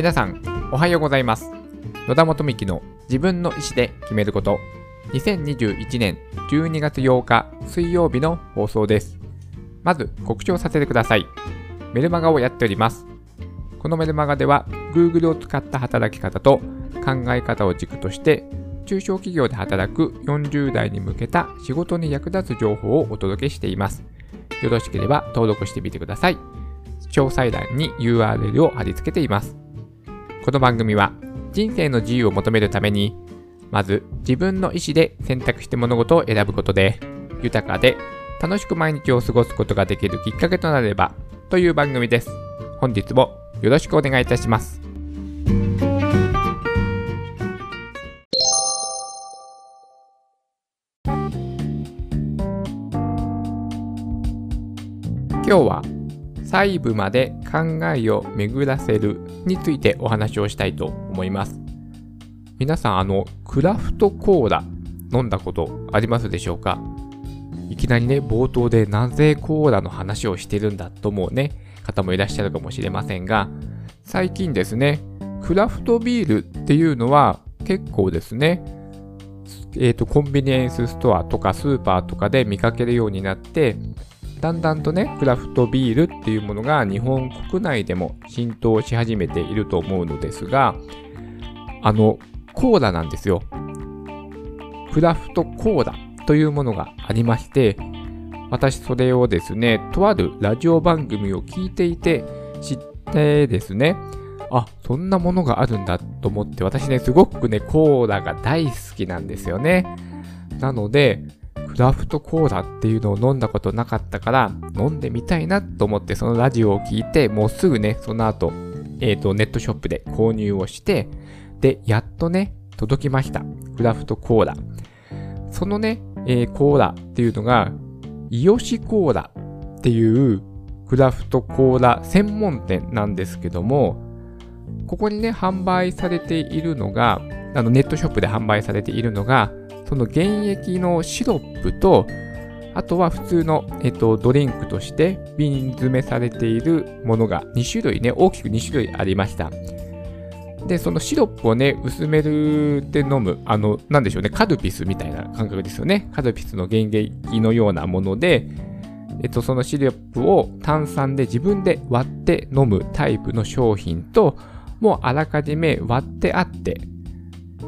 皆さん、おはようございます。野田元美の自分の意思で決めること、2021年12月8日水曜日の放送です。まず告知をさせてください。メルマガをやっております。このメルマガでは Google を使った働き方と考え方を軸として中小企業で働く40代に向けた仕事に役立つ情報をお届けしています。よろしければ登録してみてください。詳細欄に URL を貼り付けています。この番組は人生の自由を求めるために、まず自分の意思で選択して物事を選ぶことで、豊かで楽しく毎日を過ごすことができるきっかけとなればという番組です。本日もよろしくお願いいたします。今日は細部まで考えを巡らせるについてお話をしたいと思います。皆さん、あの、クラフトコーラ飲んだことありますでしょうか？いきなりね、冒頭でなぜコーラの話をしてるんだと思うね、方もいらっしゃるかもしれませんが、最近ですね、クラフトビールっていうのは結構ですね、えっ、と、コンビニエンスストアとかスーパーとかで見かけるようになって、だんだんとね、クラフトビールっていうものが日本国内でも浸透し始めていると思うのですが、あの、コーラなんですよ。クラフトコーラというものがありまして、私それをですね、とあるラジオ番組を聞いていて知ってですね、あ、そんなものがあるんだと思って、私ね、すごくね、コーラが大好きなんですよね。なので、クラフトコーラっていうのを飲んだことなかったから、飲んでみたいなと思って、そのラジオを聞いて、もうすぐね、その後、えっ、と、ネットショップで購入をして、で、やっとね、届きました。クラフトコーラ。そのね、えーコーラっていうのが、イヨシコーラっていうクラフトコーラ専門店なんですけども、ここにね、販売されているのが、あのネットショップで販売されているのが、その原液のシロップと、あとは普通の、えっと、ドリンクとして瓶詰めされているものが2種類ね、大きく2種類ありました。で、そのシロップをね、薄めるって飲む、あの、なんでしょうね、カルピスみたいな感覚ですよね。カルピスの原液のようなもので、えっと、そのシロップを炭酸で自分で割って飲むタイプの商品と、もうあらかじめ割ってあって、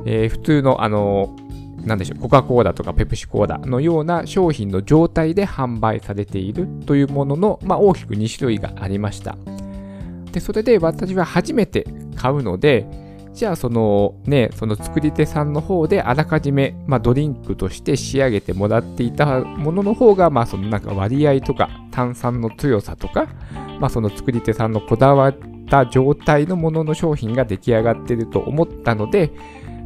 えー普通のあのなんでしょう、コカ・コーラとかペプシコーラのような商品の状態で販売されているというものの、まあ、大きく2種類がありました。で、それで私は初めて買うので、じゃあそのね、その作り手さんの方であらかじめ、まあ、ドリンクとして仕上げてもらっていたものの方が、まあそのなんか割合とか炭酸の強さとか、まあその作り手さんのこだわった状態のものの商品が出来上がっていると思ったので、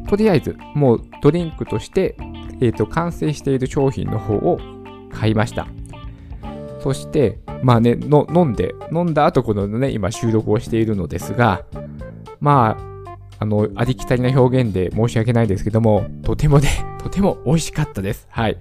とりあえずもうドリンクとして、えー、と完成している商品の方を買いました。そして、まあね、の飲んで、飲んだ後このね、今収録をしているのですが、まあ、あの、ありきたりな表現で申し訳ないですけども、とてもね、とても美味しかったです。はい。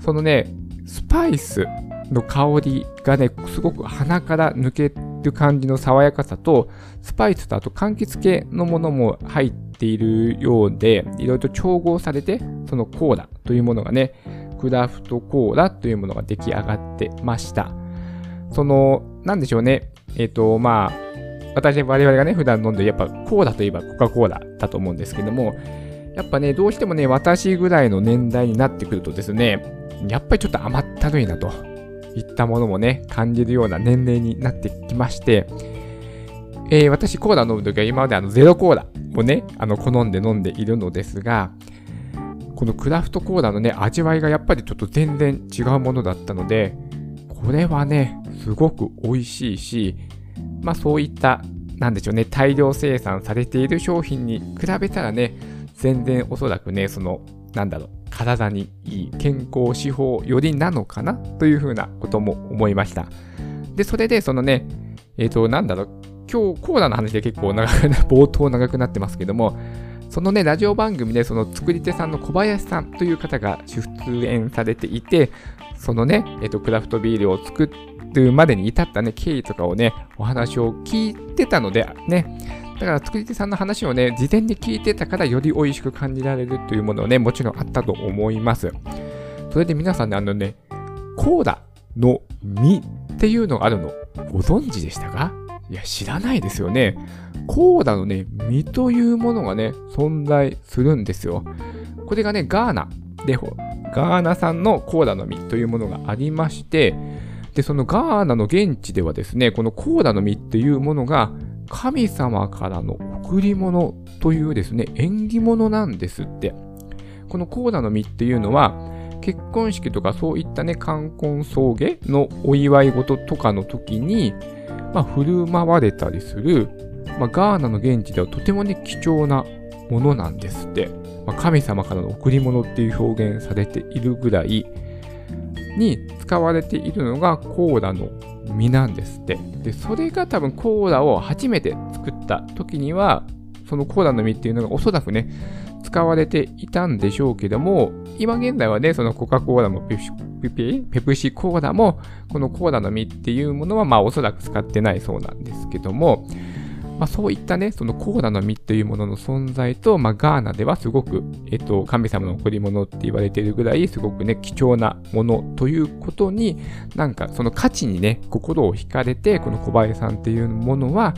そのね、スパイスの香りがね、すごく鼻から抜ける感じの爽やかさと、スパイスとあと柑橘系のものも入ってているようで、いろいろと調合されて、そのコーラというものがね、クラフトコーラというものが出来上がってました。その、なんでしょうね。えっ、と、まあ、私、我々がね、普段飲んでる、やっぱコーラといえばコカ・コーラだと思うんですけども、やっぱね、どうしてもね、私ぐらいの年代になってくるとですね、やっぱりちょっと甘ったるいなといったものもね、感じるような年齢になってきまして、えー私コーラ飲むときは今まであのゼロコーラをね、あの好んで飲んでいるのですが、このクラフトコーラのね、味わいがやっぱりちょっと全然違うものだったので、これはね、すごく美味しいし、まあそういった、なんでしょうね、大量生産されている商品に比べたらね、全然おそらくね、その、なんだろう、体にいい健康志向よりなのかなというふうなことも思いました。で、それでそのね、えっ、と、なんだろう、今日コーラの話で結構長くな、冒頭長くなってますけども、そのね、ラジオ番組でその作り手さんの小林さんという方が出演されていて、そのね、えっ、と、クラフトビールを作るまでに至ったね、経緯とかをね、お話を聞いてたので、ね、だから作り手さんの話をね、事前に聞いてたからより美味しく感じられるというものをね、もちろんあったと思います。それで皆さんね、あのね、コーダの実っていうのがあるの、ご存知でしたか？いや、知らないですよね。コーダのね、実というものがね、存在するんですよ。これがね、ガーナで、ガーナ産のコーダの実というものがありまして、で、そのガーナの現地ではですね、このコーダの実っていうものが神様からの贈り物というですね、縁起物なんですって。このコーダの実っていうのは、結婚式とかそういったね、冠婚葬儀のお祝い事とかの時に、まあ、振る舞われたりする、まあ、ガーナの現地ではとてもね、貴重なものなんですって。まあ、神様からの贈り物っていう表現されているぐらいに使われているのがコーダの実なんですって。で、それが多分コーラを初めて作った時には、そのコーラの実っていうのがおそらくね、使われていたんでしょうけども、今現在はね、そのコカ・コーラもペプシコーラも、このコーラの実っていうものは、まあおそらく使ってないそうなんですけども、まあ、そういったね、そのコーラの実というものの存在と、まあ、ガーナではすごく、えっと、神様の贈り物って言われているぐらい、すごくね、貴重なものということに、なんかその価値にね、心を惹かれて、この小林さんっていうものは、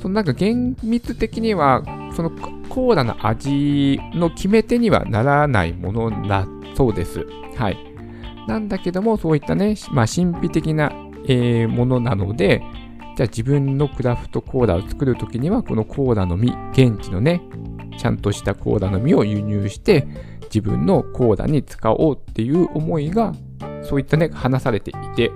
そのなんか厳密的には、そのコーラの味の決め手にはならないものだそうです。はい。なんだけども、そういったね、まあ、神秘的な、えー、ものなので、じゃあ自分のクラフトコーラを作るときには、このコーラの実、現地のね、ちゃんとしたコーラの実を輸入して、自分のコーラに使おうっていう思いが、そういったね、話されていて、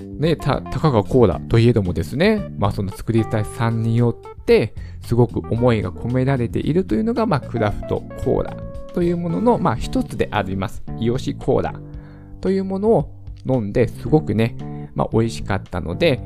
ね、た、たかがコーラといえどもですね、まあその作り手さんによって、すごく思いが込められているというのが、まあクラフトコーラというものの、まあ一つであります。イオシコーラというものを飲んですごくね、まあ美味しかったので、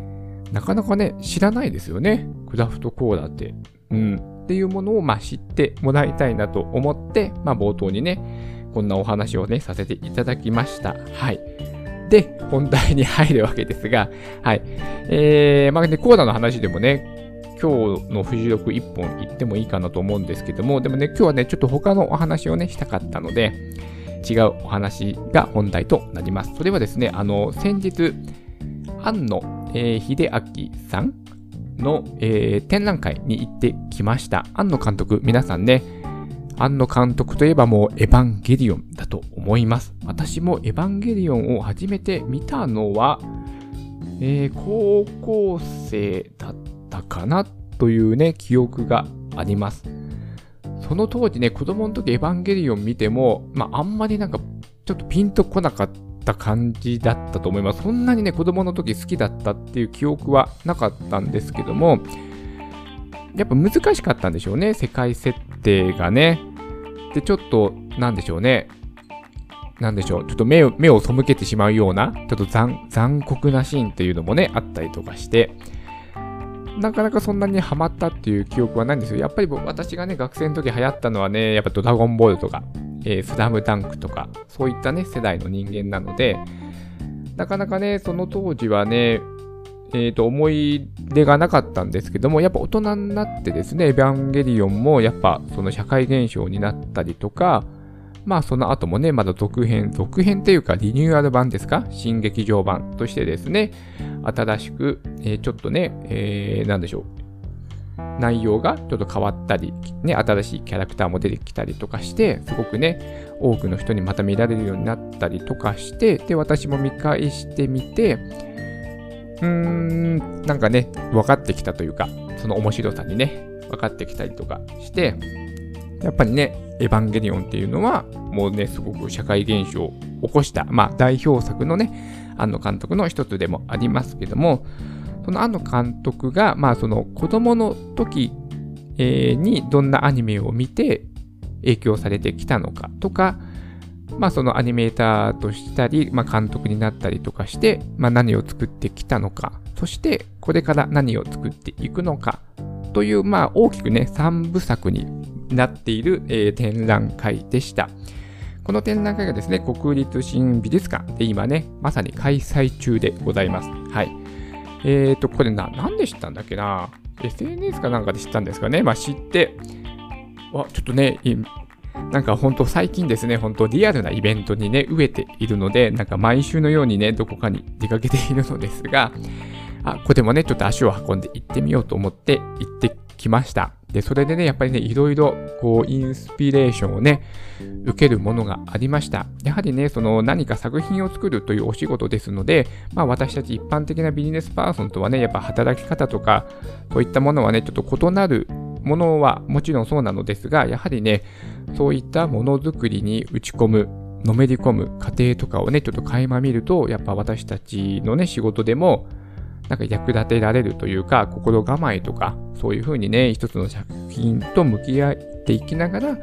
なかなかね、知らないですよね。クラフトコーラって。うん。っていうものを、まあ、知ってもらいたいなと思って、まあ、冒頭にね、こんなお話をね、させていただきました。はい。で、本題に入るわけですが、はい。えー、まあね、コーラの話でもね、今日のフジロク1本言ってもいいかなと思うんですけども、でもね、今日はね、ちょっと他のお話をね、したかったので、違うお話が本題となります。それはですね、あの、先日、庵野えー、秀明さんの、えー、展覧会に行ってきました。庵野監督、皆さんね、庵野監督といえばもうエヴァンゲリオンだと思います。私もエヴァンゲリオンを初めて見たのは、えー、高校生だったかなというね、記憶があります。その当時ね、子供の時エヴァンゲリオン見ても、まあ、あんまりなんか、ちょっとピンとこなかったった感じだったと思います。そんなにね、子供の時好きだったっていう記憶はなかったんですけども、やっぱ難しかったんでしょうね、世界設定がね。で、ちょっと、なんでしょうね。なんでしょう、ちょっと目を目を背けてしまうような、ちょっと残酷なシーンっていうのもね、あったりとかして、なかなかそんなにハマったっていう記憶はないんですよ。やっぱり私がね、学生の時流行ったのはね、やっぱドラゴンボールとか、えー、スラムダンクとか、そういったね、世代の人間なので、なかなかね、その当時はね、え、ー、と、思い出がなかったんですけども、やっぱ大人になってですね、エヴァンゲリオンもやっぱその社会現象になったりとか、まあその後もね、まだ続編、続編っていうかリニューアル版ですか？新劇場版としてですね、新しく、えー、ちょっとね、えー、なんでしょう、内容がちょっと変わったり、ね、新しいキャラクターも出てきたりとかして、すごくね、多くの人にまた見られるようになったりとかして、で、私も見返してみて、うーん、なんかね、分かってきたというか、その面白さにね、分かってきたりとかして、やっぱりね、エヴァンゲリオンっていうのは、もうね、すごく社会現象を起こした、まあ、代表作のね、庵野監督の一つでもありますけども、その庵野監督が、まあ、その子供の時、えー、にどんなアニメを見て影響されてきたのかとか、まあ、そのアニメーターとしたり、まあ、監督になったりとかして、まあ、何を作ってきたのか、そしてこれから何を作っていくのかという、まあ、大きくね、3部作になっている、えー、展覧会でした。この展覧会がですね、国立新美術館で今ね、まさに開催中でございます。はい。えーと、これな、なんで知ったんだっけな？SNS かなんかで知ったんですかね？まあ知って、わ、ちょっとね、なんか本当最近ですね、本当リアルなイベントにね、飢えているので、なんか毎週のようにね、どこかに出かけているのですが、あ、ここでもね、ちょっと足を運んで行ってみようと思って行ってきました。で、それでね、やっぱりね、いろいろ、こう、インスピレーションをね、受けるものがありました。やはりね、その何か作品を作るというお仕事ですので、まあ私たち一般的なビジネスパーソンとはね、やっぱ働き方とか、そういったものはね、ちょっと異なるものはもちろんそうなのですが、やはりね、そういったものづくりに打ち込む、のめり込む過程とかをね、ちょっと垣間見ると、やっぱ私たちのね、仕事でも、なんか役立てられるというか、心構えとか、そういうふうにね、一つの作品と向き合っていきながら、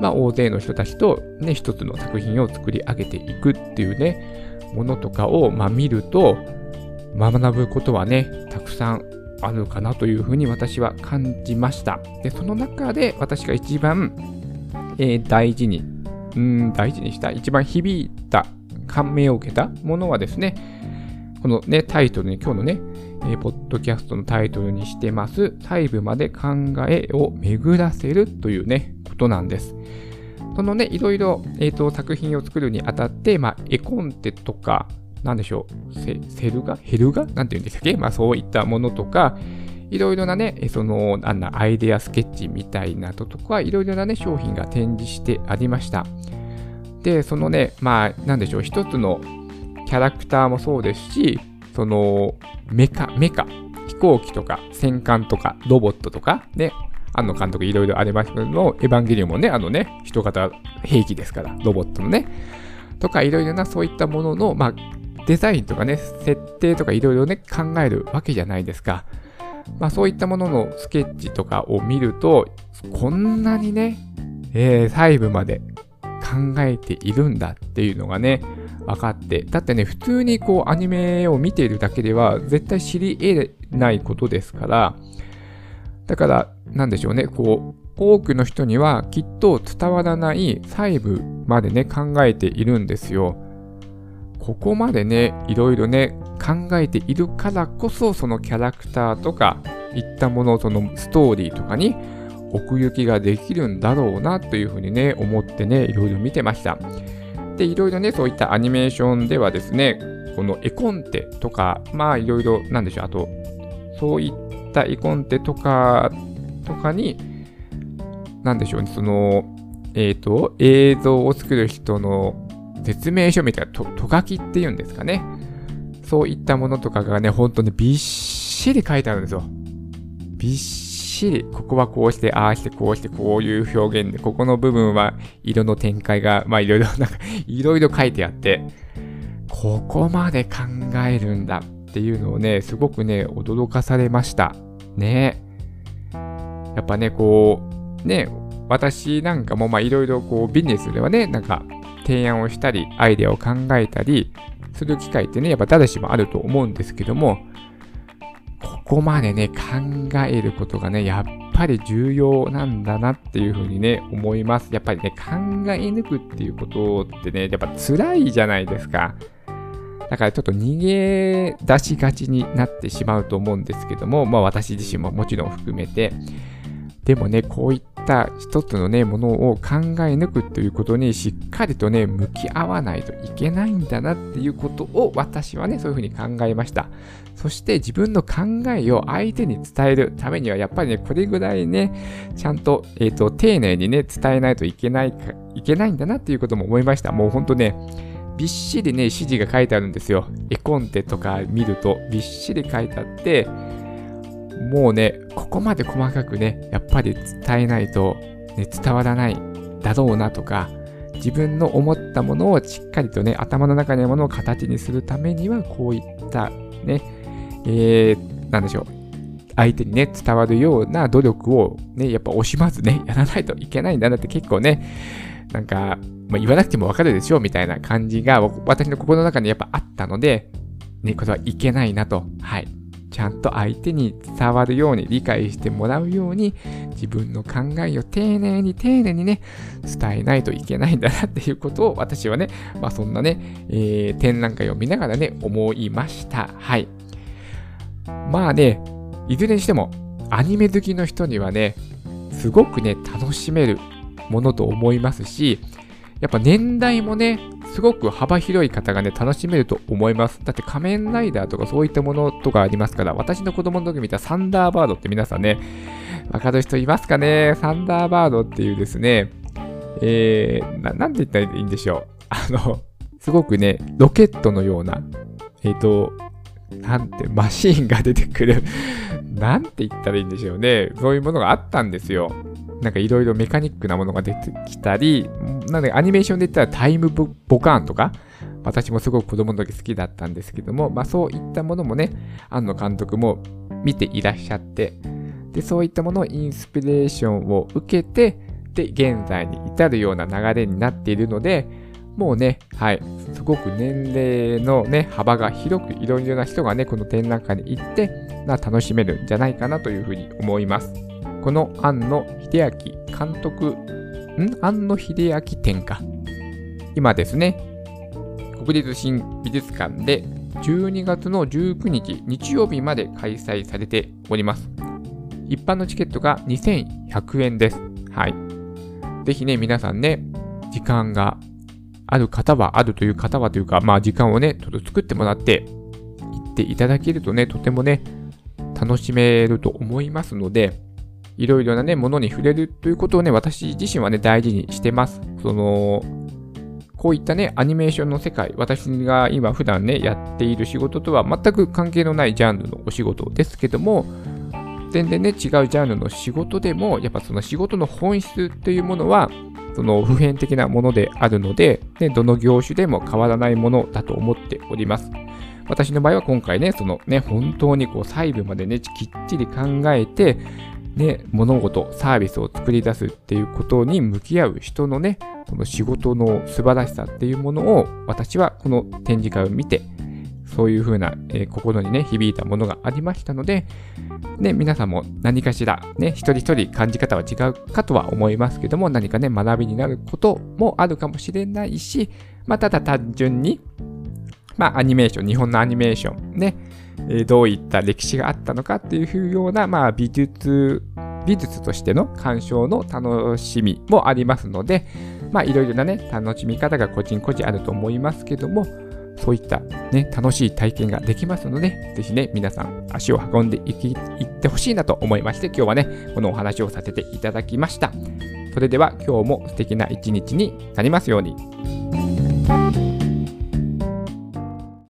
まあ、大勢の人たちとね、一つの作品を作り上げていくっていうね、ものとかを、まあ、見ると、学ぶことはね、たくさんあるかなというふうに私は感じました。で、その中で私が一番、えー、大事に、うん、大事にした、一番響いた、感銘を受けたものはですね、このね、タイトルに、今日のね、えー、ポッドキャストのタイトルにしてます、細部まで考えを巡らせるというね、ことなんです。そのね、いろいろ、えーと、作品を作るにあたって、まあ、絵コンテとか、なんでしょう、セセルガヘルガなんて言うんでしたっけ？まあ、そういったものとか、いろいろなね、その、あんなアイデアスケッチみたいなととか、いろいろなね、商品が展示してありました。で、そのね、まあ、なんでしょう、一つのキャラクターもそうですし、その、メカ、メカ、飛行機とか戦艦とかロボットとか、ね、庵野監督いろいろありますけども、エヴァンゲリオンもね、あのね、人型兵器ですから、ロボットのね、とかいろいろなそういったものの、まあ、デザインとかね、設定とかいろいろね、考えるわけじゃないですか。まあそういったもののスケッチとかを見ると、こんなにね、えー、細部まで考えているんだっていうのがね、分かって。だってね、普通にこうアニメを見ているだけでは絶対知り得ないことですから、だから、なんでしょうね、こう、多くの人にはきっと伝わらない細部までね、考えているんですよ。ここまでね、いろいろね、考えているからこそ、そのキャラクターとか、いったもの、そのストーリーとかに奥行きができるんだろうなというふうにね、思ってね、いろいろ見てました。で、いろいろね、そういったアニメーションではですね、この絵コンテとか、まあいろいろ、なんでしょう、あと、そういった絵コンテとか、とかに、なんでしょうね、その、えっ、ー、と、映像を作る人の説明書みたいな、と、と書きっていうんですかね。そういったものとかがね、ほんとね、びっしり書いてあるんですよ。びっしりしり、ここはこうして、ああして、こうして、こういう表現で、ここの部分は色の展開が、まあいろいろ、なんか、いろいろ書いてあって、ここまで考えるんだっていうのをね、すごくね、驚かされました。ね。やっぱね、こう、ね、私なんかもまあいろいろこうビジネスではね、なんか提案をしたり、アイデアを考えたりする機会ってね、やっぱ誰しもあると思うんですけども、ここまでね、考えることがね、やっぱり重要なんだなっていうふうにね、思います。やっぱりね、考え抜くっていうことってね、やっぱ辛いじゃないですか。だからちょっと逃げ出しがちになってしまうと思うんですけども、まあ私自身ももちろん含めて、でもね、こういった一つのね、ものを考え抜くということにしっかりとね、向き合わないといけないんだなっていうことを私はね、そういうふうに考えました。そして自分の考えを相手に伝えるためには、やっぱりね、これぐらいね、ちゃんと、えっ、ー、と、丁寧にね、伝えないといけないか、いけないんだなっていうことも思いました。もうほんとね、びっしりね、指示が書いてあるんですよ。絵コンテとか見ると、びっしり書いてあって、もうね、ここまで細かくね、やっぱり伝えないと、ね、伝わらないだろうなとか、自分の思ったものをしっかりとね、頭の中にあるものを形にするためには、こういったね、えー、なんでしょう、相手にね、伝わるような努力をね、やっぱ惜しまずね、やらないといけないんだなって結構ね、なんか、まあ、言わなくてもわかるでしょみたいな感じが私の心の中にやっぱあったので、ね、これはいけないなと、はい、ちゃんと相手に伝わるように理解してもらうように自分の考えを丁寧に丁寧にね伝えないといけないんだなっていうことを私はね、まあそんなね、えー、展覧会を見ながらね思いました。はい。まあね、いずれにしてもアニメ好きの人にはね、すごくね、楽しめるものと思いますし、やっぱ年代もね、すごく幅広い方がね、楽しめると思います。だって仮面ライダーとかそういったものとかありますから、私の子供の時見たサンダーバードって皆さんね、わかる人いますかね？サンダーバードっていうですね、えー、ななんて言ったらいいんでしょう。あの、すごくね、ロケットのような、えっ、ー、と、なんて、マシーンが出てくるなんて言ったらいいんでしょうね。そういうものがあったんですよ。なんかいろいろメカニックなものが出てきたり、なんでアニメーションで言ったらタイムボカーンとか、私もすごく子供の時好きだったんですけども、まあそういったものもね、庵野監督も見ていらっしゃって、で、そういったものをインスピレーションを受けて、で、現在に至るような流れになっているので、もうね、はい、すごく年齢のね、幅が広くいろいろな人がね、この展覧会に行って、楽しめるんじゃないかなというふうに思います。この庵野秀明監督、ん？庵野秀明展か。今ですね、国立新美術館で12月の19日日曜日まで開催されております。一般のチケットが2100円です。はい。ぜひね、皆さんね、時間がある方は、あるという方はというか、まあ時間をね、ちょっと作ってもらって、行っていただけるとね、とてもね、楽しめると思いますので、いろいろなね、ものに触れるということをね、私自身はね、大事にしてます。その、こういったね、アニメーションの世界、私が今普段ね、やっている仕事とは全く関係のないジャンルのお仕事ですけども、全然ね、違うジャンルの仕事でも、やっぱその仕事の本質というものは、その普遍的なものであるので、ね、どの業種でも変わらないものだと思っております。私の場合は今回ね、そのね、本当にこう細部までね、きっちり考えて、ね、物事、サービスを作り出すっていうことに向き合う人のね、その仕事の素晴らしさっていうものを私はこの展示会を見てそういうふうな、えー、心にね、響いたものがありましたので、ね、皆さんも何かしら、ね、一人一人感じ方は違うかとは思いますけども、何かね、学びになることもあるかもしれないし、まあ、ただ単純に、まあ、アニメーション、日本のアニメーション、ね、どういった歴史があったのかっていうような、まあ、美術、美術としての鑑賞の楽しみもありますので、まあ、いろいろなね、楽しみ方が個人個人あると思いますけども、そういったね、楽しい体験ができますので、ぜひね、皆さん足を運んでいきいってほしいなと思いまして、今日はね、このお話をさせていただきました。それでは今日も素敵な一日になりますように。